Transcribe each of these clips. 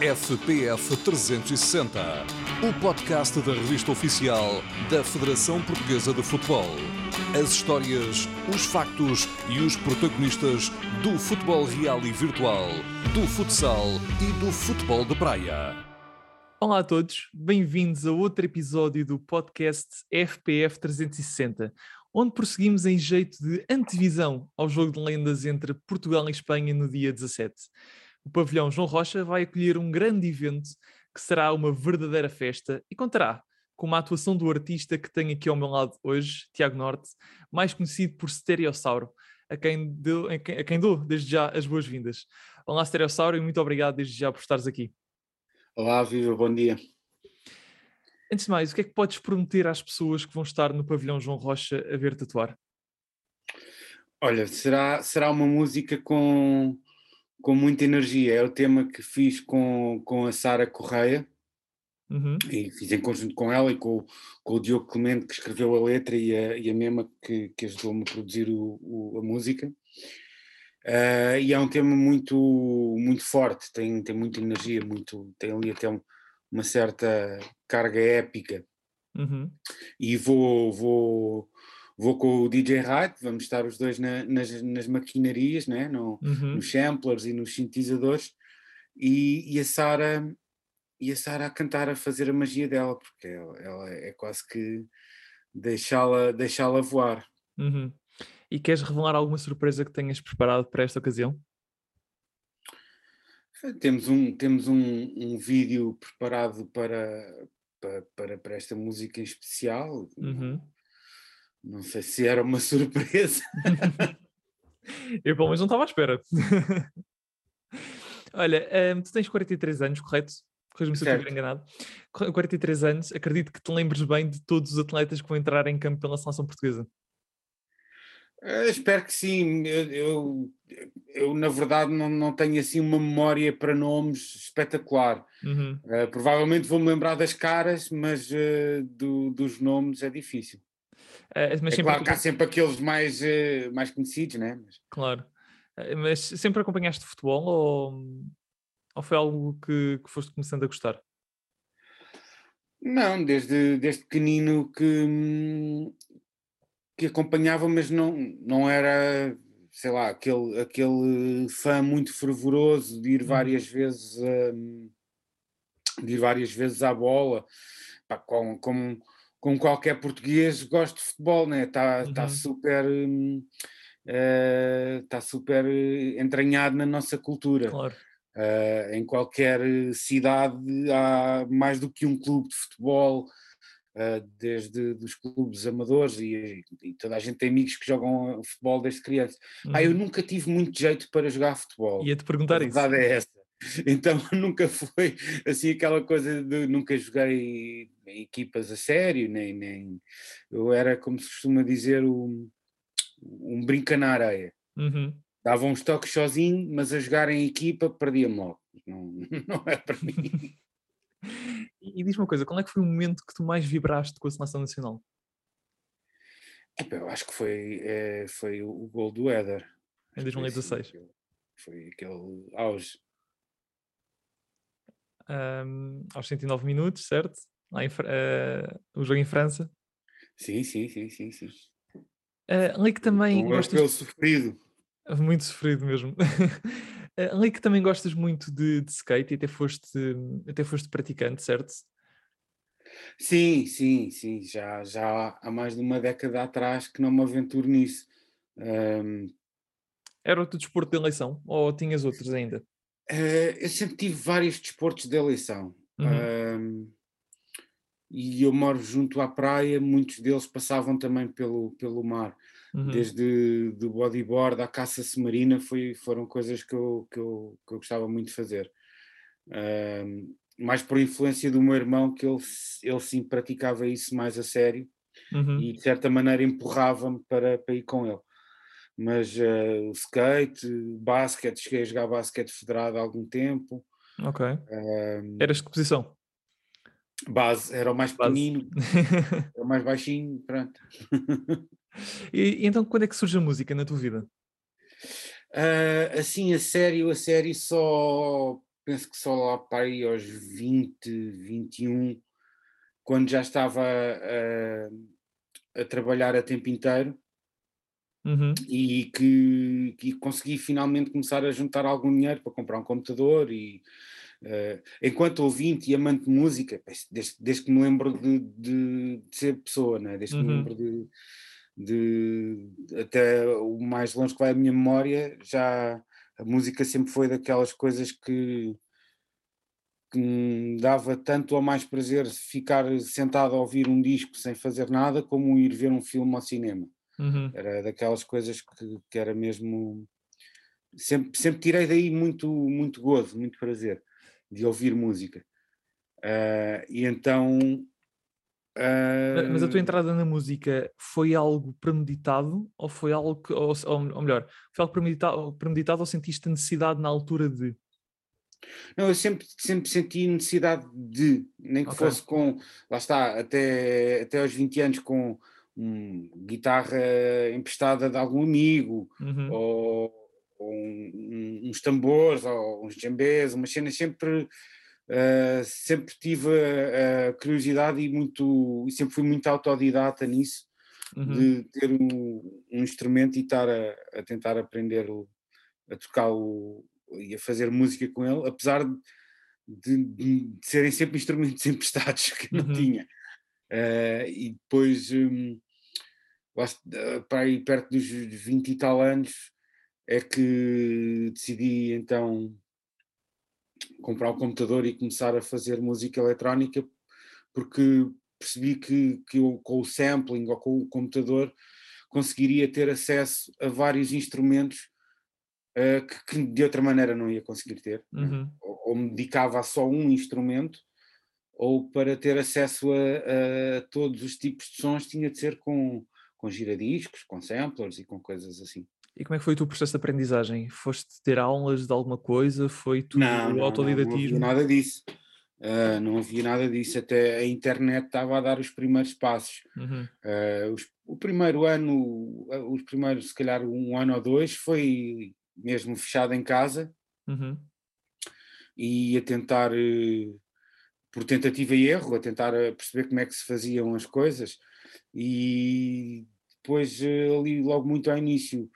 FPF 360, o podcast da revista oficial da Federação Portuguesa de Futebol. As histórias, os factos e os protagonistas do futebol real e virtual, do futsal e do futebol de praia. Olá a todos, bem-vindos a outro episódio do podcast FPF 360, onde prosseguimos em jeito de antevisão ao jogo de lendas entre Portugal e Espanha no dia 17 o pavilhão João Rocha vai acolher um grande evento que será uma verdadeira festa e contará com uma atuação do artista que tenho aqui ao meu lado hoje, Tiago Norte, mais conhecido por Stereossauro, a quem, deu, a quem, a quem dou desde já as boas-vindas. Olá, Stereossauro, e muito obrigado desde já por estares aqui. Olá, Viva, bom dia. Antes de mais, o que é que podes prometer às pessoas que vão estar no pavilhão João Rocha a ver tatuar? Olha, será, será uma música com, com muita energia. É o tema que fiz com, com a Sara Correia. Uhum. E fiz em conjunto com ela e com, com o Diogo Clemente, que escreveu a letra, e a, e a Mema, que, que ajudou-me a produzir o, o, a música. Uh, e é um tema muito, muito forte, tem, tem muita energia, muito, tem ali até um, uma certa carga épica. Uhum. E vou, vou, vou com o DJ Wright, vamos estar os dois na, nas, nas maquinarias, né? no, uhum. nos samplers e nos sintetizadores, e, e a Sara e a Sara a cantar, a fazer a magia dela, porque ela, ela é quase que deixá-la deixá voar. Uhum. E queres revelar alguma surpresa que tenhas preparado para esta ocasião? Temos um, temos um, um vídeo preparado para, para, para, esta música em especial. Uhum. Não sei se era uma surpresa. Eu pelo menos não estava à espera. Olha, um, tu tens 43 anos, correto? Corrijo-me se eu estiver enganado. 43 anos, acredito que te lembres bem de todos os atletas que vão entrar em campo pela seleção portuguesa. Uh, espero que sim. Eu, eu, eu, na verdade, não, não tenho assim uma memória para nomes espetacular. Uhum. Uh, provavelmente vou-me lembrar das caras, mas uh, do, dos nomes é difícil. Uh, mas é claro que há sempre aqueles mais, uh, mais conhecidos, né? Mas... Claro. Uh, mas sempre acompanhaste futebol ou, ou foi algo que, que foste começando a gostar? Não, desde, desde pequenino que, que acompanhava, mas não, não era, sei lá, aquele, aquele fã muito fervoroso de ir uhum. várias vezes a, de ir várias vezes à bola, pá, como qualquer português, gosto de futebol, né? Está tá uhum. tá super. Está uh, super entranhado na nossa cultura. Claro. Uh, em qualquer cidade há mais do que um clube de futebol, uh, desde dos clubes amadores, e, e, toda a gente tem amigos que jogam futebol desde criança. Uhum. Ah, eu uhum. nunca tive muito jeito para jogar futebol. Ia-te perguntar a isso. A verdade é essa. Então nunca foi assim aquela coisa de nunca joguei em equipas a sério, nem, nem eu era como se costuma dizer um, um brinca na areia. Uhum. Dava uns toques sozinho, mas a jogar em equipa perdia-me logo. Não, não é para mim. e, e diz-me uma coisa, qual é que foi o momento que tu mais vibraste com a seleção nacional? Eu acho que foi, é, foi o, gol do Éder. Em 2016. Foi, foi aquele auge um, aos 109 minutos, certo? Lá em, uh, o jogo em França. Sim, sim, sim, sim, sim. Uh, ali que também um gostas... sofrido. Muito sofrido mesmo. uh, ali que também gostas muito de, de, skate e até foste, até foste praticante, certo? Sim, sim, sim. Já, já há mais de uma década atrás que não me aventuro nisso. Um... Era o teu desporto de eleição ou tinhas outros ainda? Uh, eu sempre tive vários desportos de eleição. Uhum. e eu moro junto à praia, muitos deles passavam também pelo, pelo mar. Uhum. Desde do bodyboard à caça submarina foi, foram coisas que eu, que, eu, que eu gostava muito de fazer. Uh, mais por influência do meu irmão, que ele, ele sim praticava isso mais a sério uhum. e de certa maneira empurrava-me para, para ir com ele mas uh, o skate, basquete, cheguei a jogar basquete federado há algum tempo. Ok. Um, Eras de que posição? Base, era o mais pequenino, era o mais baixinho, pronto. e, e, então quando é que surge a música na tua vida? Uh, assim, a sério, a sério, só penso que só lá para aí aos 20, 21, quando já estava a, a trabalhar a tempo inteiro uhum. e que, que, consegui finalmente começar a juntar algum dinheiro para comprar um computador e uh, enquanto ouvinte e amante de música, desde, desde que me lembro de, de, de ser pessoa, né? desde uhum. que me uhum. lembro de, de até o mais longe que vai a minha memória, já a música sempre foi daquelas coisas que que me dava tanto ou mais prazer ficar sentado a ouvir um disco sem fazer nada, como ir ver um filme ao cinema. Uhum. Era daquelas coisas que, que era mesmo. Sempre, sempre tirei daí muito, muito gozo, muito prazer de ouvir música. Uh, e então. Uh... Mas a tua entrada na música foi algo premeditado ou foi algo que, ou, ou melhor, foi algo premeditado, premeditado ou sentiste necessidade na altura de? Não, eu sempre, sempre senti necessidade de, nem que okay. fosse com, lá está, até, até aos 20 anos com um, guitarra emprestada de algum amigo, uhum. ou, ou um, uns tambores, ou uns djembés, umas cenas sempre, uh, sempre tive a, a, curiosidade e muito, e sempre fui muito autodidata nisso, uhum. de ter um, um, instrumento e estar a, a tentar aprender a tocar o e a fazer música com ele, apesar de, de, de serem sempre instrumentos emprestados que não uhum. tinha. Uh, e depois, um, para aí perto dos 20 e tal anos, é que decidi então comprar um computador e começar a fazer música eletrónica, porque percebi que, que eu com o sampling ou com o computador conseguiria ter acesso a vários instrumentos uh, que, que, de outra maneira não ia conseguir ter, né? uhum. ou, ou, me dedicava a só um instrumento, ou para ter acesso a, a, todos os tipos de sons tinha de ser com, com giradiscos, com samplers e com coisas assim. E como é que foi o teu processo de aprendizagem? Foste ter aulas de alguma coisa? Foi tudo não, não, autodidatismo? Não, não havia nada disso. Uh, não havia nada disso, até a internet estava a dar os primeiros passos. Uhum. Uh, os, o primeiro ano, os primeiros, se calhar um ano ou dois, foi mesmo fechado em casa uhum. e a tentar, eh, por tentativa e erro, a tentar eh, perceber como é que se faziam as coisas. E depois, eh, ali logo muito ao início,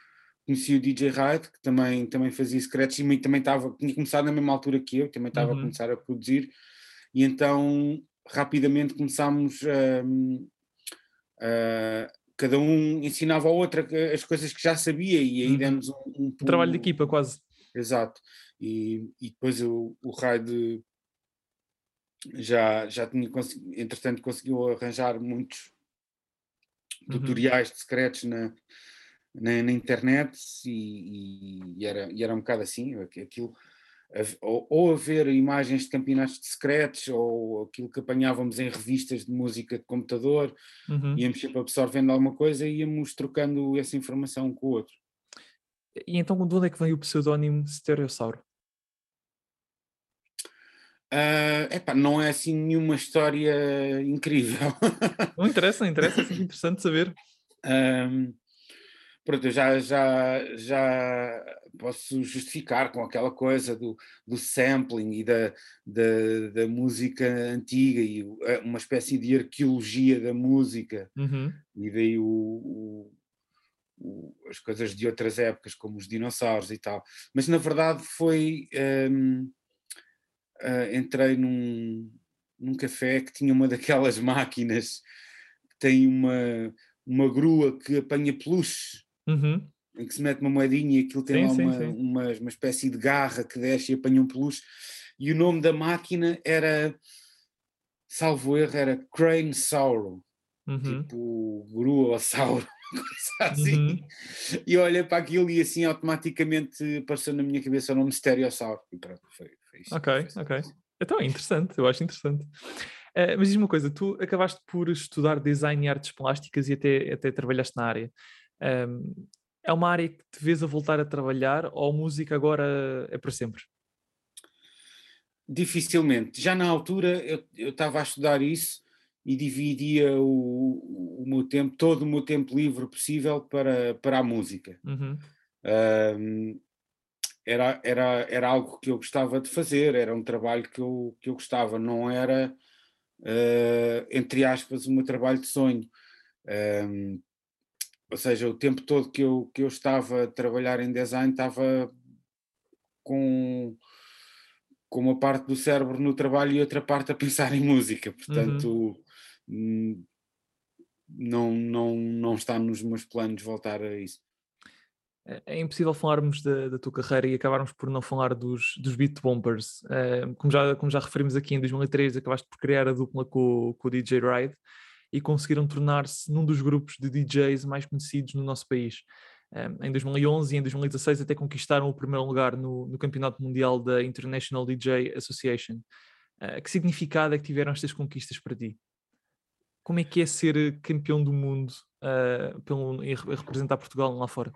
conheci o DJ Riot, que também, também fazia secretos e também estava, tinha começado na mesma altura que eu, também estava uhum. a começar a produzir, e então rapidamente começámos a, a, cada um ensinava ao outro as coisas que já sabia e aí uhum. demos um, um, um trabalho de equipa quase. Exato. E, e depois o, o Raid já, já tinha conseguido, entretanto conseguiu arranjar muitos. Tutoriais de secretos na, na, na internet e, e, era, e era um bocado assim, aquilo ou, ou a ver imagens de campeonatos de secretos, ou aquilo que apanhávamos em revistas de música de computador, uhum. íamos sempre absorvendo alguma coisa e íamos trocando essa informação um com o outro. E então de onde é que vem o pseudónimo Stereossauro? Uh, epá, não é assim nenhuma história incrível. Não interessa, não interessa, é interessante saber. Um, pronto, eu já, já, já posso justificar com aquela coisa do, do sampling e da, da, da, música antiga e eh, uma espécie de arqueologia da música, uhum. e daí o, o, o, as coisas de outras épocas, como os dinossauros e tal. Mas na verdade foi. Um, uh, entrei num, num café que tinha uma daquelas máquinas que tem uma, uma grua que apanha peluche Uhum. Em que se mete uma moedinha e aquilo tem sim, lá uma, sim, sim. Uma, uma espécie de garra que desce e apanha um peluche. E o nome da máquina era, salvo erro, era Crane Sauro. Uhum. Tipo grua ou sauro, assim. Uhum. E olha para aquilo e assim automaticamente apareceu na minha cabeça o nome Stereossauro. E pronto, foi, foi isso. Ok, foi ok. Então é interessante, eu acho interessante. Uh, mas diz uma coisa, tu acabaste por estudar design e artes plásticas e até, até trabalhaste na área. Um, é uma área que te vês a voltar a trabalhar ou música agora é para sempre? Dificilmente. Já na altura eu estava a estudar isso e dividia o, o, meu tempo, todo o meu tempo livre possível para, para a música. Uhum. Um, era, era, era algo que eu gostava de fazer, era um trabalho que eu, que eu gostava, não era, uh, entre aspas, o meu trabalho de sonho. Um, ou seja, o tempo todo que eu, que eu estava a trabalhar em design estava com, com uma parte do cérebro no trabalho e outra parte a pensar em música, portanto uhum. não, não, não está nos meus planos voltar a isso. É, impossível falarmos da, da, tua carreira e acabarmos por não falar dos, dos Beat Bombers. Uh, como, já, como já referimos aqui, em 2003 acabaste por criar a dupla com, com o DJ Ride e conseguiram tornar-se num dos grupos de DJs mais conhecidos no nosso país. Em 2011 e em 2016 até conquistaram o primeiro lugar no, no Campeonato Mundial da International DJ Association. Uh, que significado é que tiveram estas conquistas para ti? Como é que é ser campeão do mundo uh, pelo, e representar Portugal lá fora?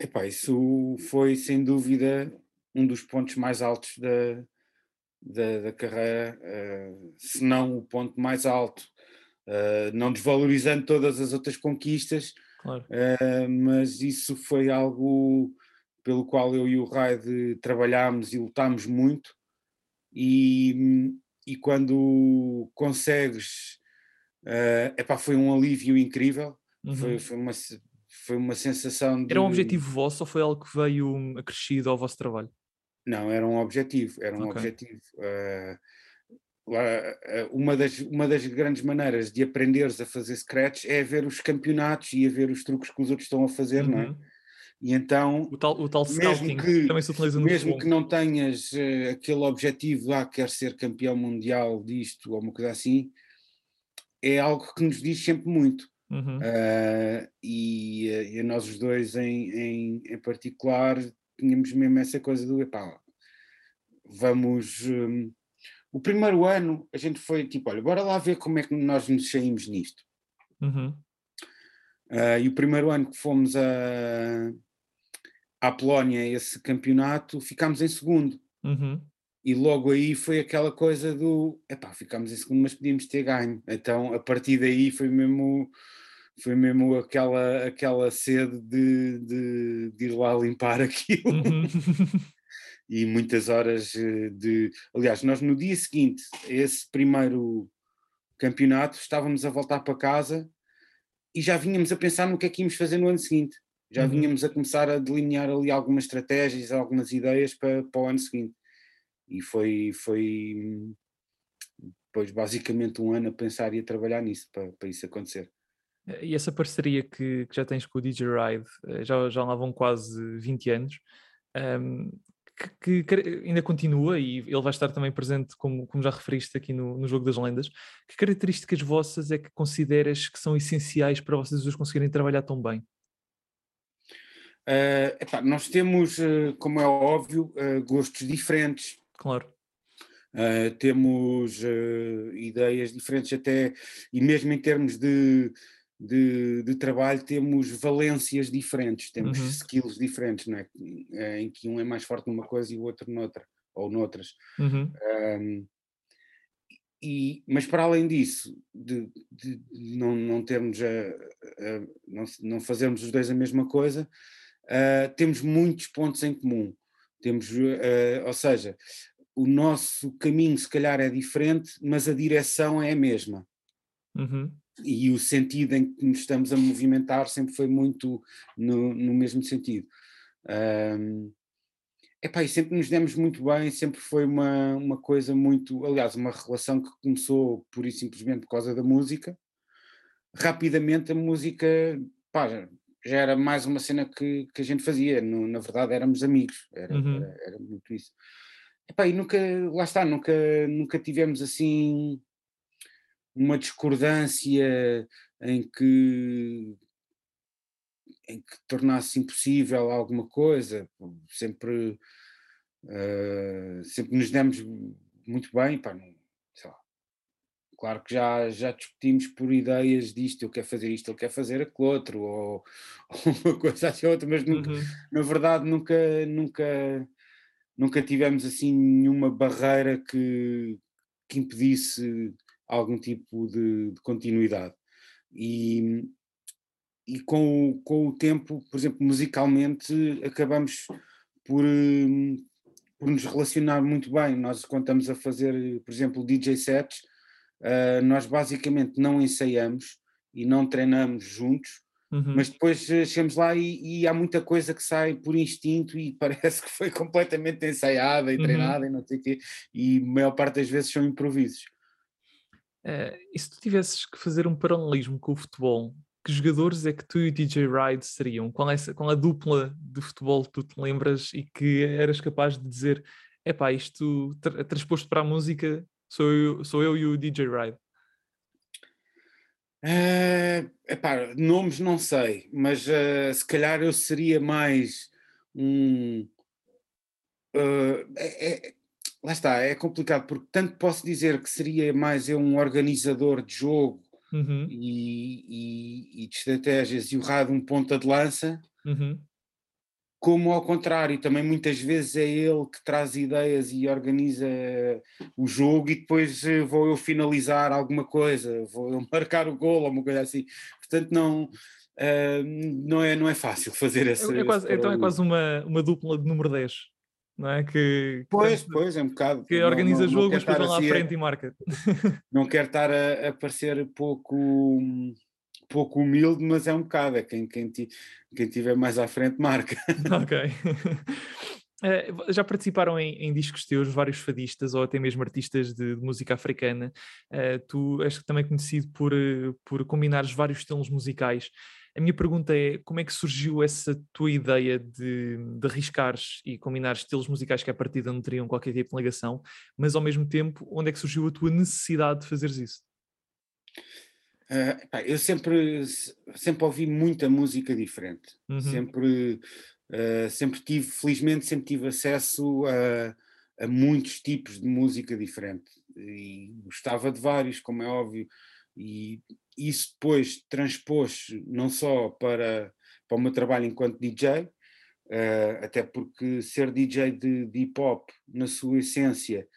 Epá, isso foi sem dúvida um dos pontos mais altos da, da, da carreira, uh, se não o ponto mais alto uh, não desvalorizando todas as outras conquistas, claro. uh, mas isso foi algo pelo qual eu e o Raid trabalhámos e lutámos muito, e, e quando consegues, uh, epá, foi um alívio incrível, uhum. foi, foi, uma, foi uma sensação de... Era um objetivo vosso ou foi algo que veio acrescido ao vosso trabalho? Não, era um objetivo, era um okay. objetivo. Uh, uma das, uma das grandes maneiras de aprenderes a fazer scratch é ver os campeonatos e a ver os truques que os outros estão a fazer, uhum. não é? Uhum. E então, o tal, o tal mesmo que, também se utiliza no Mesmo que não tenhas uh, aquele objetivo, ah, quer ser campeão mundial disto ou uma coisa assim, é algo que nos diz sempre muito. Uhum. Uh, e, uh, e, nós os dois em, em, em, particular tínhamos mesmo essa coisa do epá, vamos. Um, o primeiro ano a gente foi tipo, olha, bora lá ver como é que nós nos saímos nisto. Uhum. Uh, e o primeiro ano que fomos a, à Polónia, esse campeonato, ficámos em segundo. Uhum. E logo aí foi aquela coisa do, epá, ficámos em segundo, mas podíamos ter ganho. Então a partir daí foi mesmo, foi mesmo aquela, aquela sede de, de, de ir lá limpar aquilo. Uhum. e muitas horas eh, de. Aliás, nós no dia seguinte, esse primeiro campeonato, estávamos a voltar para casa e já vínhamos a pensar no que é que íamos fazer no ano seguinte. Já uhum. vínhamos a começar a delinear ali algumas estratégias, algumas ideias para, para o ano seguinte. E foi, foi depois basicamente um ano a pensar e a trabalhar nisso para, para isso acontecer. E essa parceria que, que já tens com o DJ Ride, eh, já, já lá vão quase 20 anos, um, que, que, ainda continua e ele vai estar também presente, como, como já referiste aqui no, no Jogo das Lendas. Que características vossas é que consideras que são essenciais para vocês os conseguirem trabalhar tão bem? Uh, epá, nós temos, uh, como é óbvio, uh, gostos diferentes. Claro. temos ideias diferentes até, e mesmo em termos de de, de, trabalho temos valências diferentes, temos uhum. skills diferentes, não é? é? Em que um é mais forte numa coisa e o outro noutra, ou noutras. Uhum. Um, e, mas para além disso, de, de não, não termos a, a, não, não fazermos os dois a mesma coisa, uh, temos muitos pontos em comum. Temos, uh, ou seja, o nosso caminho se calhar é diferente, mas a direção é a mesma. Uhum e o sentido em que nos estamos a movimentar sempre foi muito no, no mesmo sentido. Um, epá, e sempre nos demos muito bem, sempre foi uma, uma coisa muito, aliás, uma relação que começou pura e simplesmente por causa da música. Rapidamente a música pá, já era mais uma cena que, que a gente fazia, no, na verdade éramos amigos, era, uhum. era, era, muito isso. Epá, e nunca, lá está, nunca, nunca tivemos assim uma discordância em que em que tornasse impossível alguma coisa, sempre, uh, sempre nos demos muito bem, pá, não, claro que já, já discutimos por ideias disto, eu quero fazer isto, ele quer fazer aquilo outro, ou, ou uma coisa assim outra, mas nunca, uhum. na verdade nunca, nunca, nunca tivemos assim nenhuma barreira que, que impedisse algum tipo de, de continuidade. E, e com, com o tempo, por exemplo, musicalmente, acabamos por, hum, por nos relacionar muito bem. Nós, quando estamos a fazer, por exemplo, DJ sets, uh, nós basicamente não ensaiamos e não treinamos juntos, uhum. mas depois uh, chegamos lá e, e, há muita coisa que sai por instinto e parece que foi completamente ensaiada e uhum. treinada e não sei o quê, e a maior parte das vezes são improvisos. Uh, e se tu tivesses que fazer um paralelismo com o futebol, que jogadores é que tu e o DJ Ride seriam? Qual é, qual é a dupla de futebol que tu te lembras e que eras capaz de dizer: é pá, isto tra transposto para a música sou eu, sou eu e o DJ Ride? Uh, epá, nomes não sei, mas uh, se calhar eu seria mais um. Uh, é, é, lá está, é complicado, porque tanto posso dizer que seria mais eu um organizador de jogo uhum. e, e, e, de estratégias e o Rado um ponta de lança, uhum. como ao contrário, também muitas vezes é ele que traz ideias e organiza o jogo e depois eh, vou eu finalizar alguma coisa, vou eu marcar o gol ou uma coisa assim. Portanto, não. Uh, não, é, não é fácil fazer essa. É, é quase, então é quase uma, uma dupla de número 10 não é? Que, pois, que, pois, é um bocado. Que organiza não, jogo, mas depois vai lá à assim frente e marca. Não quero estar a, a parecer pouco, pouco humilde, mas é um bocado, é quem, quem, quem tiver mais à frente marca. Ok. Uh, já participaram em, em, discos teus vários fadistas ou até mesmo artistas de, de música africana. Uh, tu és também conhecido por, uh, por combinares vários estilos musicais. A minha pergunta é como é que surgiu essa tua ideia de, de arriscares e combinar estilos musicais que à partida não teriam qualquer tipo de ligação, mas ao mesmo tempo, onde é que surgiu a tua necessidade de fazeres isso? Uh, eu sempre, sempre ouvi muita música diferente. Uhum. Sempre, uh, sempre tive, felizmente, sempre tive acesso a, a muitos tipos de música diferente. E gostava de vários, como é óbvio. E isso depois transpôs não só para, para o meu trabalho enquanto DJ, uh, eh, até porque ser DJ de, de hip hop, na sua essência,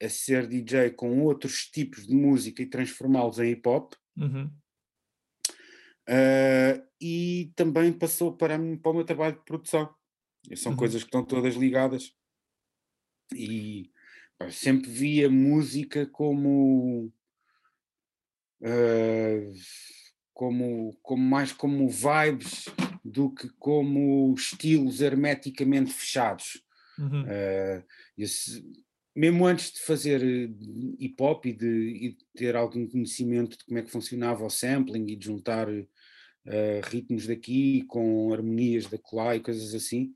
é ser DJ com outros tipos de música e transformá-los em hip hop. Uhum. Uh, e também passou para, para o meu trabalho de produção. São uhum. coisas que estão todas ligadas. E pá, sempre via música como uh, como, como mais como vibes do que como estilos hermeticamente fechados. Uhum. Uh, esse, mesmo antes de fazer eh, hip hop e de, e de, ter algum conhecimento de como é que funcionava o sampling e de juntar uh, ritmos daqui com harmonias da lá e coisas assim,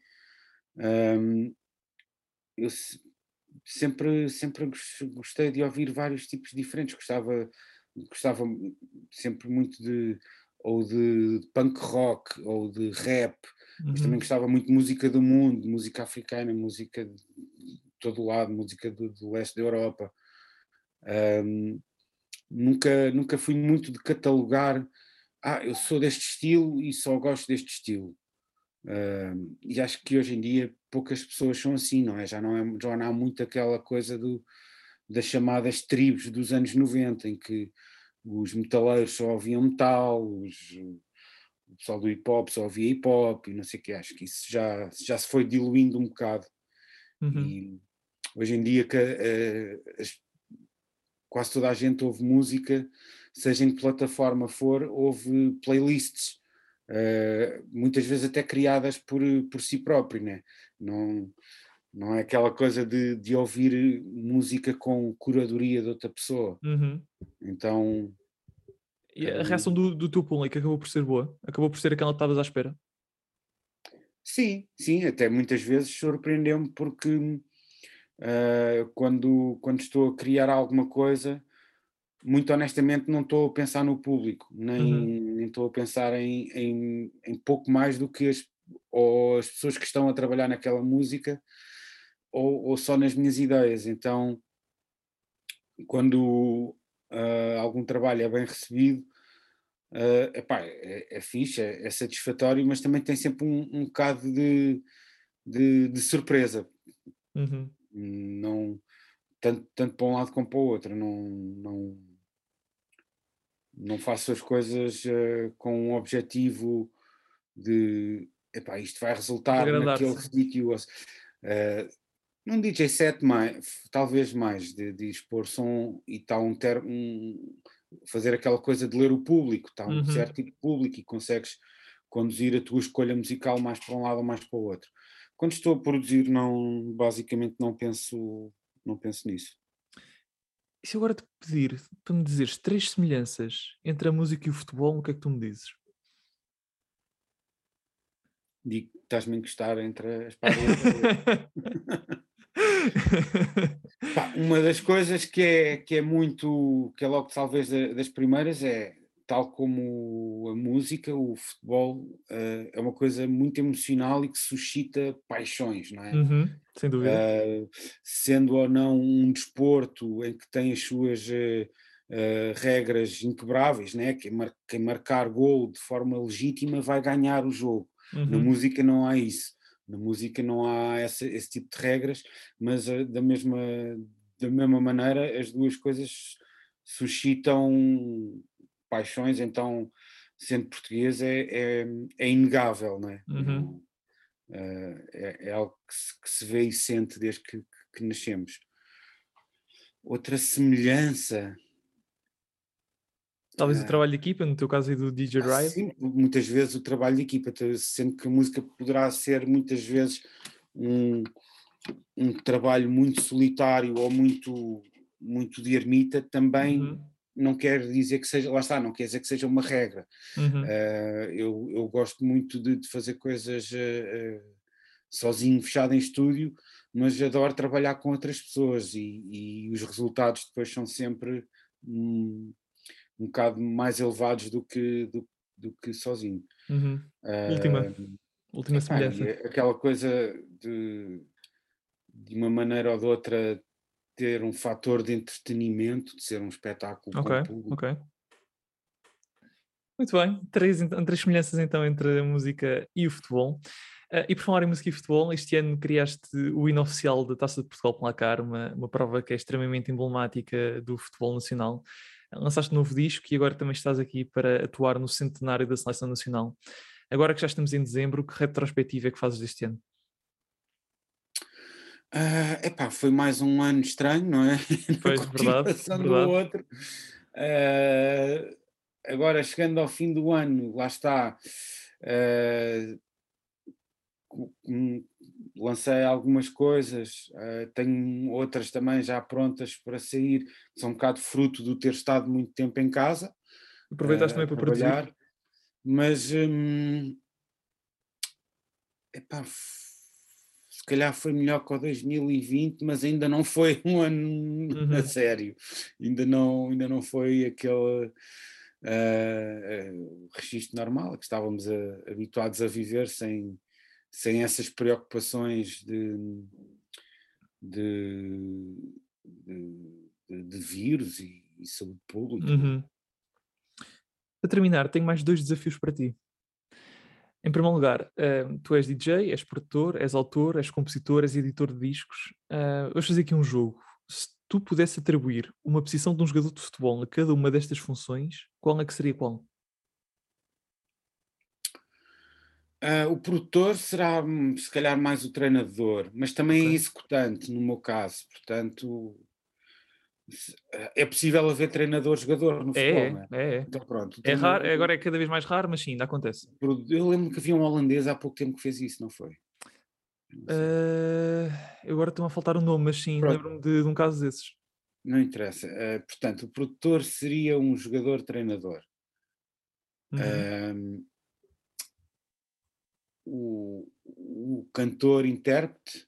um, eu sempre, sempre gostei de ouvir vários tipos diferentes, gostava gostava sempre muito de ou de punk rock ou de rap, uhum. mas também gostava muito de música do mundo, música africana, música de todo lado, música do, do leste da Europa. Um, nunca, nunca fui muito de catalogar, ah, eu sou deste estilo e só gosto deste estilo. Um, e acho que hoje em dia poucas pessoas são assim, não é? Já não, é, já não há muito aquela coisa do das chamadas tribos dos anos 90, em que os metaleiros só ouviam metal, os, o pessoal do hip hop só ouvia hip hop e não sei o que, acho que isso já, já se foi diluindo um bocado. Uhum. E hoje em dia que, uh, as, quase toda a gente ouve música, seja em que plataforma for, ouve playlists, uh, muitas vezes até criadas por, por si próprio, né? não não é aquela coisa de, de ouvir música com curadoria de outra pessoa. Uhum. Então. E a reação do, do teu público acabou por ser boa? Acabou por ser aquela que estavas à espera? Sim, sim, até muitas vezes surpreendeu-me porque uh, quando, quando estou a criar alguma coisa, muito honestamente não estou a pensar no público, nem, uhum. nem estou a pensar em, em, em pouco mais do que as, ou as pessoas que estão a trabalhar naquela música ou, ou só nas minhas ideias. Então, quando uh, algum trabalho é bem recebido, uh, epá, é, é fixe, é, é, satisfatório, mas também tem sempre um, um bocado de, de, de surpresa. Uhum. Não, tanto, tanto para um lado como para o outro. Não, não, não faço as coisas uh, com um objetivo de epá, isto vai resultar naquele sítio. Uh, num DJ set mais, talvez mais, de, de expor som e está um, ter, um fazer aquela coisa de ler o público, está um uhum. certo tipo de público e consegues conduzir a tua escolha musical mais para um lado ou mais para o outro. Quando estou a produzir, não, basicamente não penso, não penso nisso. E se agora te pedir para me dizeres três semelhanças entre a música e o futebol, o que é que tu me dizes? Digo que estás-me a encostar entre as paredes. uma das coisas que é, que é muito, que é logo talvez das primeiras, é tal como a música, o futebol uh, é uma coisa muito emocional e que suscita paixões, não é? Uhum, sem dúvida. Uh, sendo ou não um desporto em que tem as suas uh, regras inquebráveis, né? quem, mar quem marcar gol de forma legítima vai ganhar o jogo. Uhum. Na música não há isso. Na música não há essa, esse tipo de regras, mas da, mesma, da mesma maneira as duas coisas suscitam paixões, então, sendo português, é, é, é inegável, não é? Uhum. É, é, algo que se, que se, vê e sente desde que, que nascemos. Outra semelhança. Talvez uh, o trabalho de equipa, no teu caso aí do DJ ah, Riot? Sim, muitas vezes o trabalho de equipa, sendo que a música poderá ser muitas vezes um, um trabalho muito solitário ou muito, muito de ermita, também uhum não quer dizer que seja, lá está, não quer dizer que seja uma regra. Uhum. Uh, eu, eu gosto muito de, de fazer coisas uh, sozinho, fechado em estúdio, mas adoro trabalhar com outras pessoas e, e os resultados depois são sempre um, um bocado mais elevados do que, do, do que sozinho. Uhum. Uh, última, última semelhança. Aquela coisa de, de uma maneira ou de outra ter um fator de entretenimento, de ser um espetáculo okay, público. Ok, Muito bem, três, três semelhanças então entre a música e o futebol. Uh, e por falar em música e futebol, este ano criaste o hino oficial da Taça de Portugal Placar, uma, uma prova que é extremamente emblemática do futebol nacional. Lançaste um novo disco e agora também estás aqui para atuar no centenário da Seleção Nacional. Agora que já estamos em dezembro, que retrospectiva é que fazes deste ano? Uh, epá, foi mais um ano estranho, não é? Foi verdade, verdade. outro. Uh, agora, chegando ao fim do ano, lá está. Uh, lancei algumas coisas, uh, tenho outras também já prontas para sair, que são um bocado fruto do ter estado muito tempo em casa. Aproveitaste também para trabalhar, produzir? Mas um, epá, calhar foi melhor que o 2020, mas ainda não foi um ano uhum. a sério. Ainda não, ainda não foi aquele uh, uh, registro normal que estávamos a, habituados a viver sem, sem essas preocupações de, de, de, de vírus e, e saúde pública. Uhum. Para terminar, tenho mais dois desafios para ti. Em primeiro lugar, uh, tu és DJ, és produtor, és autor, és compositor, és editor de discos. Uh, vamos fazer aqui um jogo. Se tu pudesse atribuir uma posição de um jogador de futebol a cada uma destas funções, qual é que seria qual? Uh, o produtor será, hum, se calhar, mais o treinador, mas também okay. é executante, no meu caso. Portanto, é possível haver treinador-jogador no é, futebol, é? É, então, pronto. É raro, agora é cada vez mais raro, mas sim, ainda acontece. Eu lembro que havia um holandês há pouco tempo que fez isso, não foi? uh, agora estão a faltar o um nome, mas sim, lembro-me de, de, um caso desses. Não interessa. Uh, portanto, o produtor seria um jogador-treinador. Uhum. O, o cantor-intérprete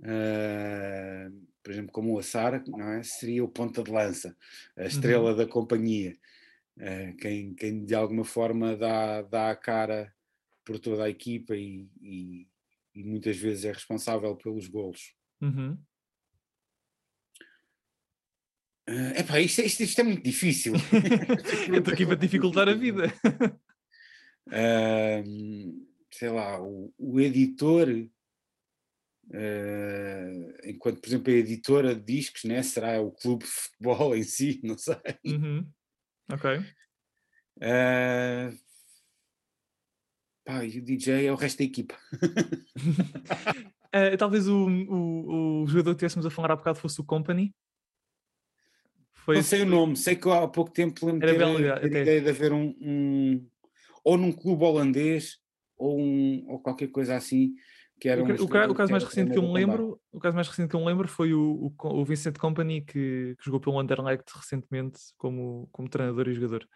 uh, por exemplo, como o Assar, não é? seria o ponta de lança, a uhum. estrela uhum. da companhia, uh, quem, quem de alguma forma dá, dá a cara por toda a equipa e, e, e muitas vezes é responsável pelos golos. Uhum. Uh, epá, isto, isto, isto é muito difícil. Eu estou aqui para dificultar a vida. Uh, sei lá, o, o editor Uh, enquanto, por exemplo, a editora de discos, né? será o clube de futebol em si, não sei. Uhum. Ok. Uh, Pá, e o DJ é o resto da equipa. uh, talvez o, o, o, jogador que estivéssemos a falar há bocado fosse o Company. Foi não sei o nome, sei que há pouco tempo lembro de ter, ter ideia de haver um, um, ou num clube holandês ou, um, ou qualquer coisa assim que era o, o, o caso mais recente que eu me lembro o caso mais recente que eu me lembro foi o, o, o Vincent Company que, que, jogou pelo Anderlecht recentemente como, como treinador e jogador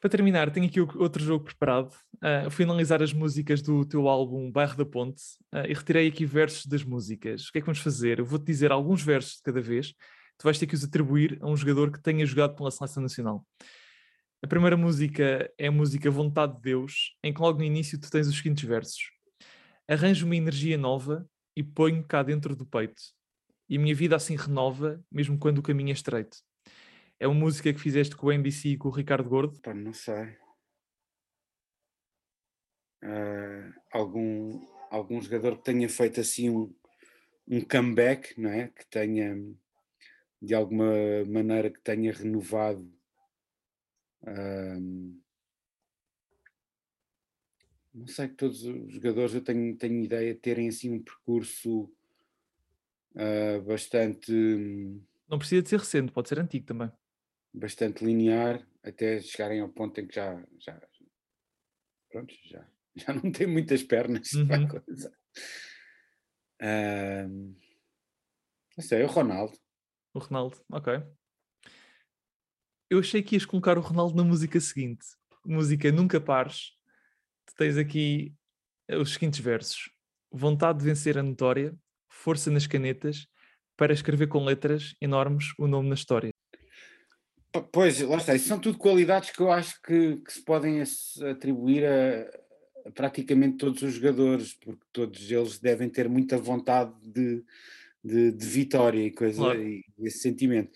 para terminar, tenho aqui outro jogo preparado. Uh, fui analisar as músicas do teu álbum Bairro da Ponte uh, e retirei aqui versos das músicas. O que é que vamos fazer? Eu vou-te dizer alguns versos de cada vez. Tu vais ter que os atribuir a um jogador que tenha jogado pela Seleção Nacional. A primeira música é a música Vontade de Deus, em que logo no início tu tens os seguintes versos. Arranjo uma energia nova e ponho cá dentro do peito. E a minha vida assim renova, mesmo quando o caminho é estreito. É uma música que fizeste com o NBC e com o Ricardo Gordo? Pá, não sei. Uh, algum, algum jogador que tenha feito assim um, um comeback, não é? Que tenha, de alguma maneira, que tenha renovado uh, não sei que todos os jogadores eu tenho, tenho ideia de terem assim um percurso uh, bastante. Não precisa de ser recente, pode ser antigo também bastante linear até chegarem ao ponto em que já, já, pronto, já, já não tem muitas pernas uhum. para a coisa. Uh, não sei, é o Ronaldo. O Ronaldo, ok. Eu achei que ias colocar o Ronaldo na música seguinte. Música Nunca Pares. Tu tens aqui os seguintes versos. Vontade de vencer a notória, força nas canetas, para escrever com letras enormes o nome na história. Pois, lá está, isso são tudo qualidades que eu acho que, que se podem atribuir a, a, praticamente todos os jogadores, porque todos eles devem ter muita vontade de, de, de vitória e coisa, claro. e esse sentimento.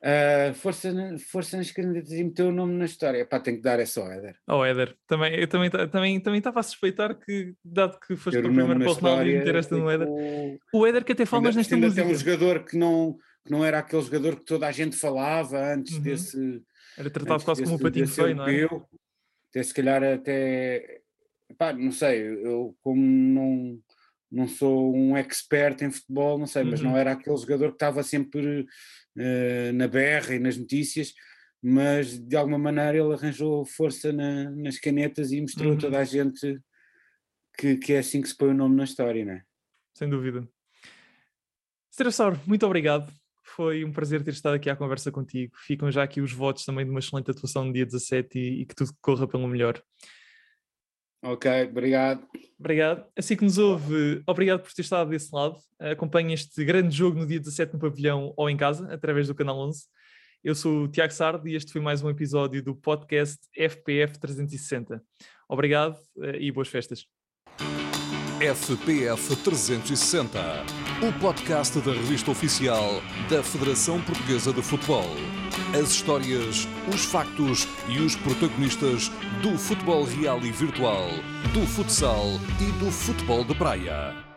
Uh, força, força nas canetas e meteu o nome na história. Pá, tem que dar essa ao Éder. Ao oh, Éder. Também, eu também, também, também estava a suspeitar que, dado que foste para o primeiro para o Ronaldo meter esta no Éder. O Éder que até falas nesta música. Até um jogador que não que não era aquele jogador que toda a gente falava antes uhum. desse. Era tratado quase como um patinho feio, não é? até se calhar até. Pá, não sei, eu como não, não sou um expert em futebol, não sei, uhum. mas não uhum. era aquele jogador que estava sempre uh, na berra e nas notícias, mas de alguma maneira ele arranjou força na, nas canetas e mostrou uhum. a toda a gente que, que é assim que se põe o nome na história, não é? Sem dúvida. Strassaur, muito obrigado foi um prazer ter estado aqui à conversa contigo. Ficam já aqui os votos também de uma excelente atuação no dia 17 e, e que tudo corra pelo melhor. Ok, obrigado. Obrigado. Assim que nos ouve, obrigado por ter estado desse lado. Acompanhe este grande jogo no dia 17 no pavilhão ou em casa, através do canal 11. Eu sou o Tiago Sardo e este foi mais um episódio do podcast FPF 360. Obrigado eh, e boas festas. FPF 360, o podcast da revista oficial da Federação Portuguesa de Futebol. As histórias, os factos e os protagonistas do futebol real e virtual, do futsal e do futebol de praia.